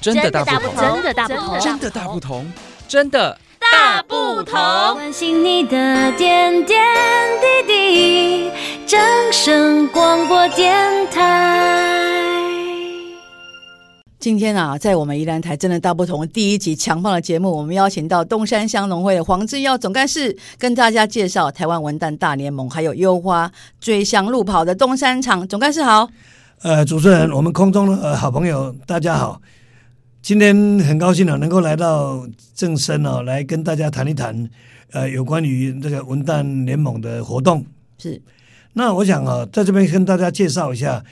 真的大不同，真的大不同，真的大不同，真的大不同。关心你的点点滴滴，掌声广播电台。今天啊，在我们宜兰台真的大不同第一集强棒的节目，我们邀请到东山乡农会的黄志耀总干事，跟大家介绍台湾文旦大联盟，还有优花追香路跑的东山场。总干事好，呃，主持人，我们空中的、呃、好朋友大家好，今天很高兴啊，能够来到正声哦，来跟大家谈一谈，呃，有关于这个文旦联盟的活动。是，那我想啊，在这边跟大家介绍一下。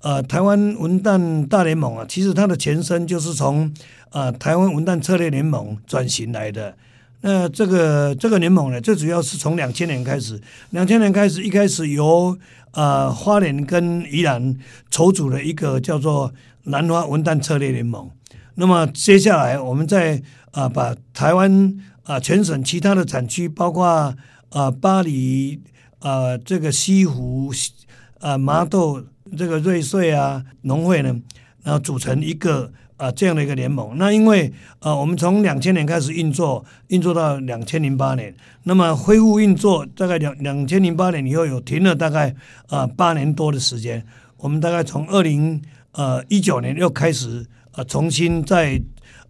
呃，台湾文旦大联盟啊，其实它的前身就是从呃台湾文旦策略联盟转型来的。那这个这个联盟呢，最主要是从两千年开始，两千年开始，一开始由呃花莲跟宜兰筹组了一个叫做兰花文旦策略联盟。那么接下来，我们再啊、呃、把台湾啊、呃、全省其他的产区，包括啊、呃、八里啊、呃、这个西湖啊、呃、麻豆。这个瑞穗啊，农会呢，然后组成一个啊、这样的一个联盟。那因为呃，我们从两千年开始运作，运作到两千零八年，那么恢复运作大概两两千零八年以后有停了大概啊八、年多的时间。我们大概从二零呃一九年又开始呃重新再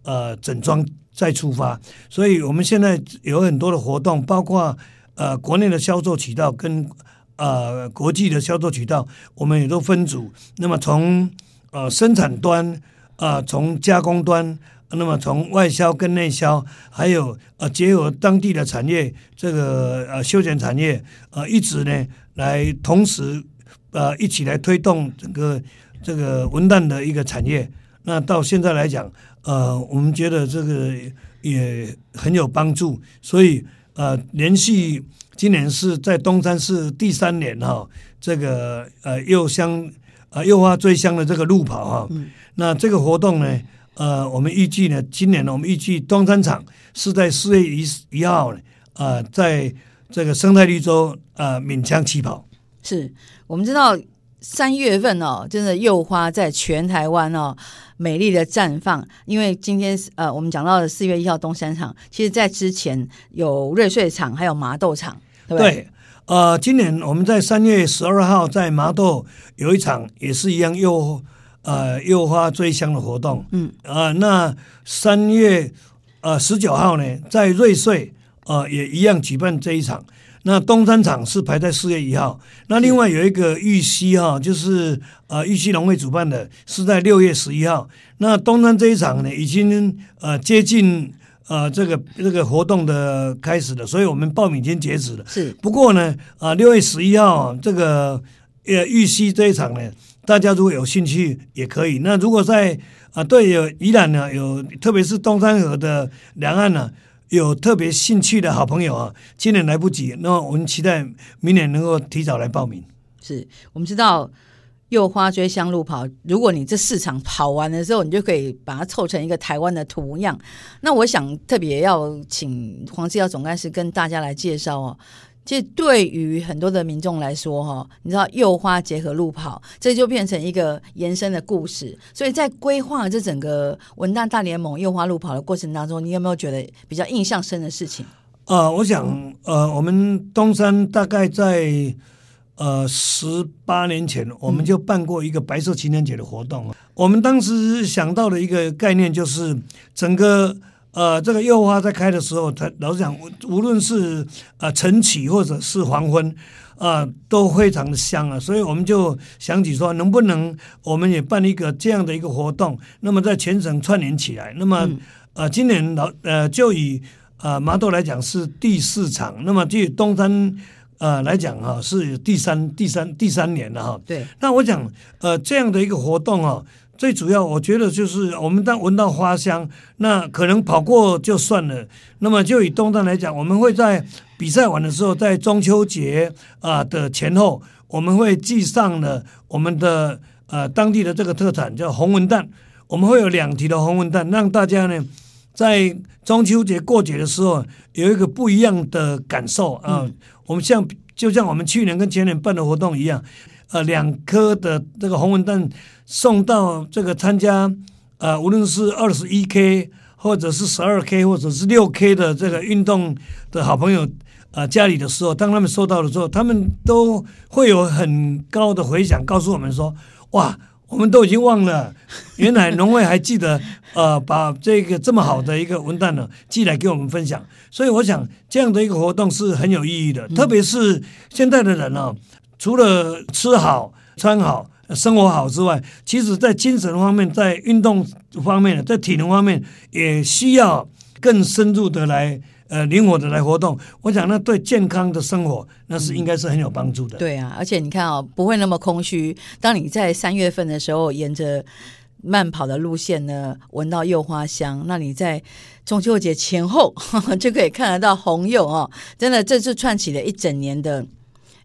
呃整装再出发，所以我们现在有很多的活动，包括呃国内的销售渠道跟。呃，国际的销售渠道，我们也都分组。那么从呃生产端，呃，从加工端，那么从外销跟内销，还有呃结合当地的产业，这个呃休闲产业，呃一直呢来同时呃一起来推动整个这个文旦的一个产业。那到现在来讲，呃，我们觉得这个也很有帮助，所以呃连续。今年是在东山市第三年哈，这个呃柚香呃柚花追香的这个路跑哈，嗯、那这个活动呢，呃，我们预计呢，今年呢，我们预计东山场是在四月一一号呢，呃，在这个生态绿洲呃闽江起跑。是我们知道三月份哦，真的柚花在全台湾哦。美丽的绽放，因为今天呃，我们讲到的四月一号东山场，其实在之前有瑞穗场，还有麻豆场，对不对？对，呃，今年我们在三月十二号在麻豆有一场，也是一样柚呃柚花追香的活动，嗯啊、呃，那三月呃十九号呢，在瑞穗呃也一样举办这一场。那东山场是排在四月一号，那另外有一个玉溪哈，就是呃玉溪农会主办的，是在六月十一号。那东山这一场呢，已经呃接近呃这个这个活动的开始了，所以我们报名已经截止了。是，不过呢，啊六月十一号这个呃玉溪这一场呢，大家如果有兴趣也可以。那如果在啊对有宜兰呢有，特别是东山河的两岸呢。有特别兴趣的好朋友啊，今年来不及，那我们期待明年能够提早来报名。是我们知道又花追香路跑，如果你这市场跑完的时候，你就可以把它凑成一个台湾的图样。那我想特别要请黄志耀总干事跟大家来介绍哦。其实对于很多的民众来说，哈，你知道柚花结合路跑，这就变成一个延伸的故事。所以在规划这整个文旦大联盟柚花路跑的过程当中，你有没有觉得比较印象深的事情？呃，我想，呃，我们东山大概在呃十八年前，我们就办过一个白色情人节的活动。我们当时想到的一个概念就是整个。呃，这个柚花在开的时候，它老实讲，无论是呃晨起或者是黄昏，啊、呃，都非常的香啊。所以我们就想起说，能不能我们也办一个这样的一个活动，那么在全省串联起来。那么，嗯、呃，今年老呃就以呃麻豆来讲是第四场，那么就以东山呃来讲哈是第三第三第三年了哈。对。那我讲呃这样的一个活动啊。最主要，我觉得就是我们当闻到花香，那可能跑过就算了。那么就以东山来讲，我们会在比赛完的时候，在中秋节啊的前后，我们会寄上了我们的呃当地的这个特产叫红文蛋，我们会有两提的红文蛋，让大家呢在中秋节过节的时候有一个不一样的感受啊。嗯、我们像就像我们去年跟前年办的活动一样。呃，两颗的这个红文蛋送到这个参加呃，无论是二十一 K 或者是十二 K 或者是六 K 的这个运动的好朋友，呃，家里的时候，当他们收到的时候，他们都会有很高的回响，告诉我们说，哇。我们都已经忘了，原来农会还记得，呃，把这个这么好的一个文旦呢寄来给我们分享。所以我想这样的一个活动是很有意义的，特别是现在的人呢、哦，除了吃好、穿好、生活好之外，其实在精神方面、在运动方面、在体能方面，也需要更深入的来。呃，灵活的来活动，我想那对健康的生活那是应该是很有帮助的。对啊，而且你看哦，不会那么空虚。当你在三月份的时候，沿着慢跑的路线呢，闻到柚花香，那你在中秋节前后 就可以看得到红柚哦。真的，这是串起了一整年的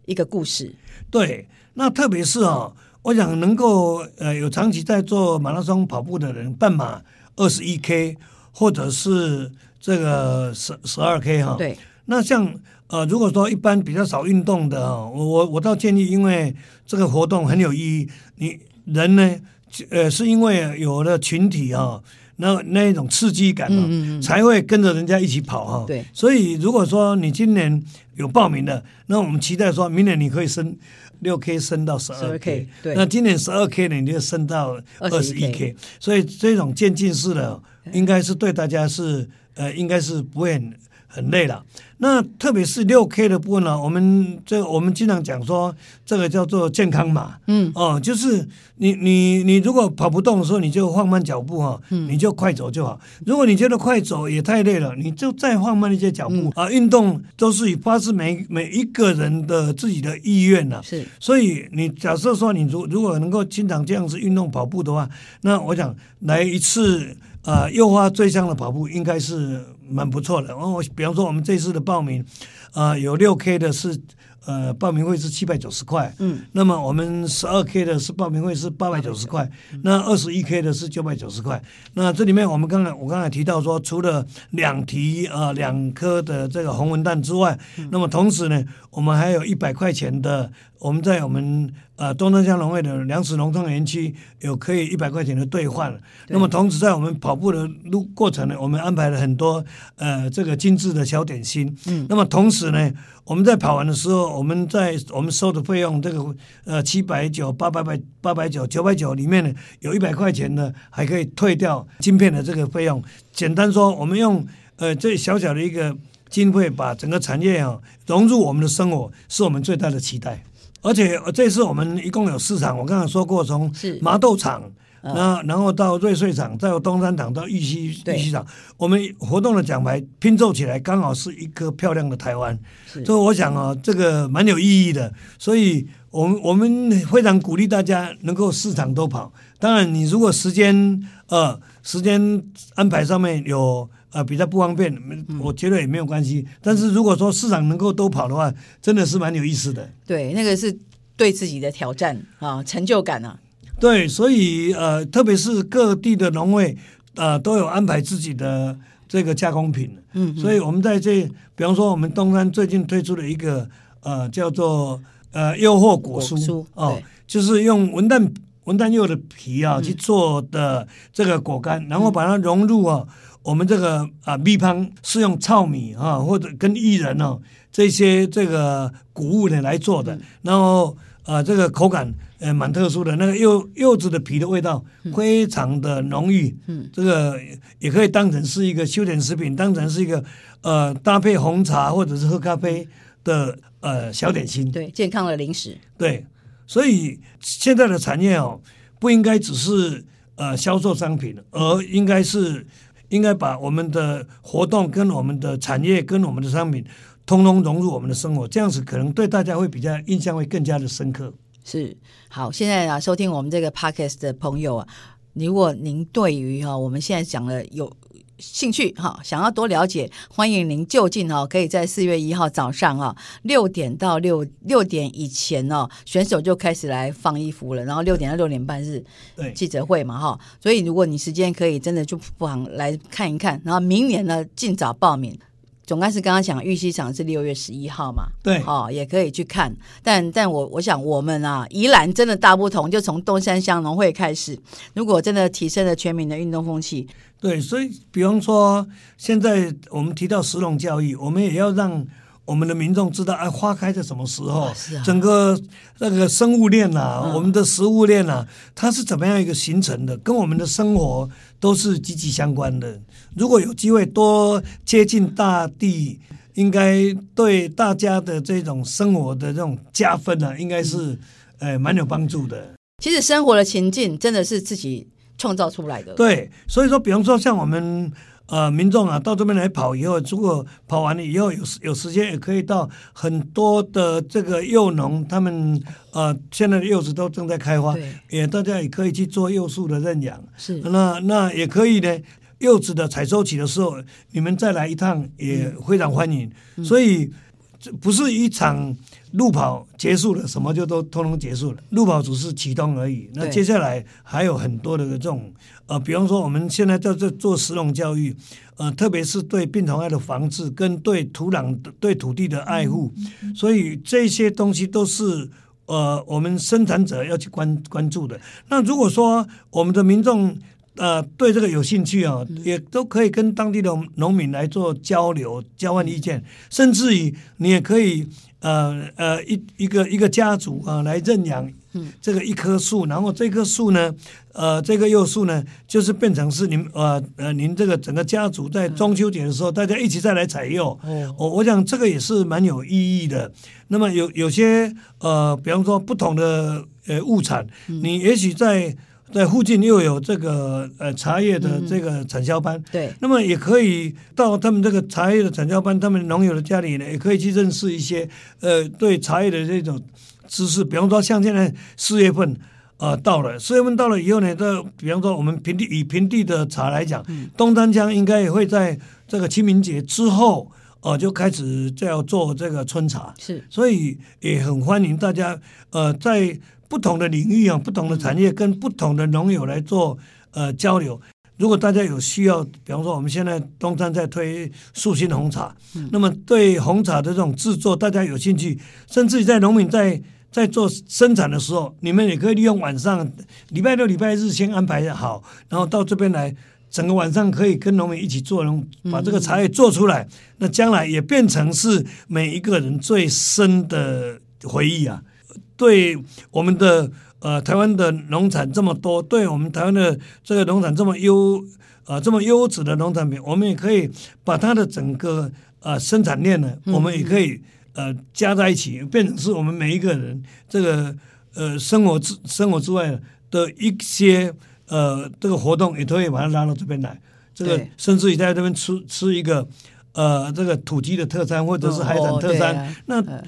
一个故事。对，那特别是哦，我想能够呃有长期在做马拉松跑步的人，半马二十一 K 或者是。这个十十二 K 哈，对，那像呃，如果说一般比较少运动的哈，我我我倒建议，因为这个活动很有意义，你人呢，呃，是因为有了群体哈，那那一种刺激感哦，嗯嗯才会跟着人家一起跑哈。对，所以如果说你今年有报名的，那我们期待说明年你可以升六 K 升到十二 K，对，那今年十二 K 呢，你就升到二十一 K，所以这种渐进式的应该是对大家是。呃，应该是不会很很累了。那特别是六 K 的部分呢，我们这我们经常讲说，这个叫做健康码。嗯，哦，就是你你你如果跑不动的时候，你就放慢脚步哈，你就快走就好。如果你觉得快走也太累了，你就再放慢一些脚步、嗯、啊。运动都是以发自每每一个人的自己的意愿呐。是，所以你假设说你如如果能够经常这样子运动跑步的话，那我想来一次。啊，柚花最香的跑步应该是蛮不错的。我比方说，我们这次的报名，啊，有六 K 的是。呃，报名费是七百九十块，嗯，那么我们十二 K 的是报名费是八百九十块，嗯、那二十一 K 的是九百九十块。那这里面我们刚才我刚才提到说，除了两提呃两颗的这个红文蛋之外，嗯、那么同时呢，我们还有一百块钱的，我们在我们呃东正乡农会的粮食农创园区有可以一百块钱的兑换。那么同时在我们跑步的路过程呢，我们安排了很多呃这个精致的小点心。嗯，那么同时呢。我们在跑完的时候，我们在我们收的费用，这个呃七百九、八百百、八百九、九百九里面呢，有一百块钱呢，还可以退掉晶片的这个费用。简单说，我们用呃这小小的一个经费，把整个产业啊融入我们的生活，是我们最大的期待。而且这次我们一共有四场，我刚才说过，从麻豆场。那然后到瑞穗厂，再有东山厂到玉溪玉溪厂，我们活动的奖牌拼凑起来，刚好是一个漂亮的台湾。所以我想啊，这个蛮有意义的。所以我们我们非常鼓励大家能够市场都跑。当然，你如果时间呃时间安排上面有呃比较不方便，我觉得也没有关系。但是如果说市场能够都跑的话，真的是蛮有意思的。对，那个是对自己的挑战啊，成就感啊。对，所以呃，特别是各地的农会啊、呃，都有安排自己的这个加工品。嗯，所以我们在这，比方说我们东山最近推出了一个呃叫做呃诱惑果酥，果哦，就是用文旦文旦柚的皮啊去做的这个果干，嗯、然后把它融入啊我们这个啊米香是用糙米啊或者跟薏仁哦这些这个谷物呢来做的，嗯、然后啊这个口感。呃，蛮特殊的，那个柚柚子的皮的味道非常的浓郁，嗯，这个也可以当成是一个休闲食品，当成是一个呃搭配红茶或者是喝咖啡的呃小点心，对，健康的零食，对，所以现在的产业哦，不应该只是呃销售商品，而应该是应该把我们的活动跟我们的产业跟我们的商品通通融入我们的生活，这样子可能对大家会比较印象会更加的深刻。是好，现在啊，收听我们这个 podcast 的朋友啊，如果您对于哈我们现在讲的有兴趣哈，想要多了解，欢迎您就近哈，可以在四月一号早上啊六点到六六点以前哦，选手就开始来放衣服了，然后六点到六点半是记者会嘛哈，所以如果你时间可以，真的就不妨来看一看，然后明年呢尽早报名。总干事刚刚讲玉溪场是六月十一号嘛？对，哦，也可以去看。但但我我想，我们啊，宜兰真的大不同，就从东山乡农会开始。如果真的提升了全民的运动风气，对，所以比方说，现在我们提到食农教育，我们也要让。我们的民众知道，哎，花开在什么时候？整个那个生物链呐、啊，嗯、我们的食物链呐、啊，它是怎么样一个形成的？跟我们的生活都是息息相关的。如果有机会多接近大地，应该对大家的这种生活的这种加分呢、啊，应该是呃蛮有帮助的。其实生活的情境真的是自己创造出来的。对，所以说，比方说像我们。呃，民众啊，到这边来跑以后，如果跑完了以后有有时间，也可以到很多的这个柚农，他们呃现在的柚子都正在开花，也大家也可以去做柚树的认养。是，那那也可以呢。柚子的采收期的时候，你们再来一趟也非常欢迎。嗯、所以这不是一场路跑结束了，什么就都通通结束了。路跑只是启动而已。那接下来还有很多的这种。呃，比方说我们现在在这做食农教育，呃，特别是对病虫害的防治跟对土壤、对土地的爱护，所以这些东西都是呃我们生产者要去关关注的。那如果说我们的民众呃对这个有兴趣啊，也都可以跟当地的农民来做交流、交换意见，甚至于你也可以呃呃一一个一个家族啊来认养。嗯，这个一棵树，然后这棵树呢，呃，这个柚树呢，就是变成是您呃呃，您这个整个家族在中秋节的时候，大家一起再来采柚。哦，我我想这个也是蛮有意义的。那么有有些呃，比方说不同的呃物产，你也许在在附近又有这个呃茶叶的这个产销班，对，那么也可以到他们这个茶叶的产销班，他们农友的家里呢，也可以去认识一些呃对茶叶的这种。知识，比方说像现在四月份，呃，到了。四月份到了以后呢，这比方说我们平地以平地的茶来讲，嗯、东山江应该也会在这个清明节之后，呃，就开始就要做这个春茶，是，所以也很欢迎大家，呃，在不同的领域啊，不同的产业跟不同的农友来做呃交流。如果大家有需要，比方说我们现在东山在推素心红茶，嗯、那么对红茶的这种制作，大家有兴趣，甚至于在农民在。在做生产的时候，你们也可以利用晚上，礼拜六、礼拜日先安排好，然后到这边来，整个晚上可以跟农民一起做，把这个茶叶做出来。嗯、那将来也变成是每一个人最深的回忆啊！对我们的呃台湾的农产这么多，对我们台湾的这个农产这么优呃这么优质的农产品，我们也可以把它的整个呃生产链呢，我们也可以。呃，加在一起变成是我们每一个人这个呃生活之生活之外的一些呃这个活动，也可以把它拉到这边来。这个甚至于在这边吃吃一个呃这个土鸡的特餐或者是海产特餐，哦啊、那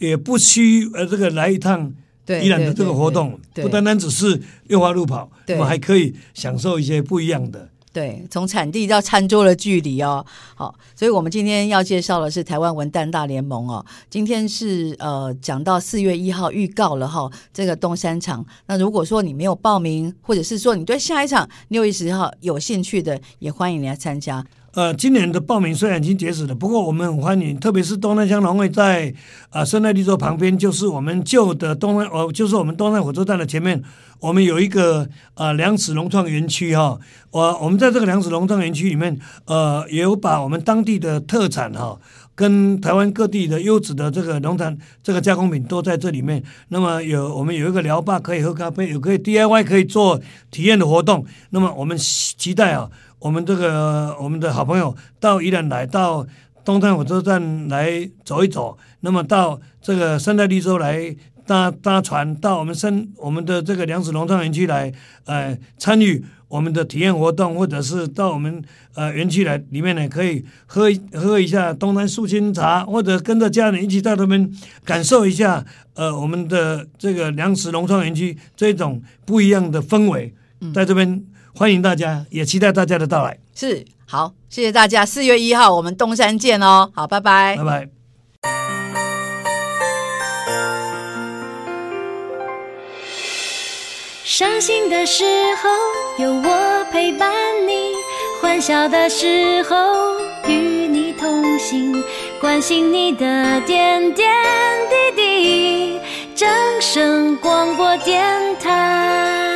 也不需呃这个来一趟宜兰的这个活动，不单单只是六花路跑，我们还可以享受一些不一样的。对，从产地到餐桌的距离哦，好，所以我们今天要介绍的是台湾文旦大联盟哦。今天是呃讲到四月一号预告了哈、哦，这个东山场。那如果说你没有报名，或者是说你对下一场六月十号有兴趣的，也欢迎你来参加。呃，今年的报名虽然已经截止了，不过我们很欢迎，特别是东南乡农会在啊生态绿洲旁边，就是我们旧的东南哦，就是我们东山火车站的前面，我们有一个啊粮食农创园区哈。我、我们在这个粮食农创园区里面，呃，也有把我们当地的特产哈，跟台湾各地的优质的这个农产这个加工品都在这里面。那么有我们有一个聊吧，可以喝咖啡，有可以 DIY 可以做体验的活动。那么我们期待啊。我们这个我们的好朋友到宜兰来，到东山火车站来走一走，那么到这个生态绿洲来搭搭船，到我们生我们的这个粮食农创园区来，呃，参与我们的体验活动，或者是到我们呃园区来里面呢，可以喝喝一下东山素心茶，或者跟着家人一起到他们感受一下，呃，我们的这个粮食农创园区这种不一样的氛围，在这边。欢迎大家，也期待大家的到来。是，好，谢谢大家。四月一号我们东山见哦。好，拜拜，拜拜。伤心的时候有我陪伴你，欢笑的时候与你同用心，关心你的点点滴滴。正声广播电台。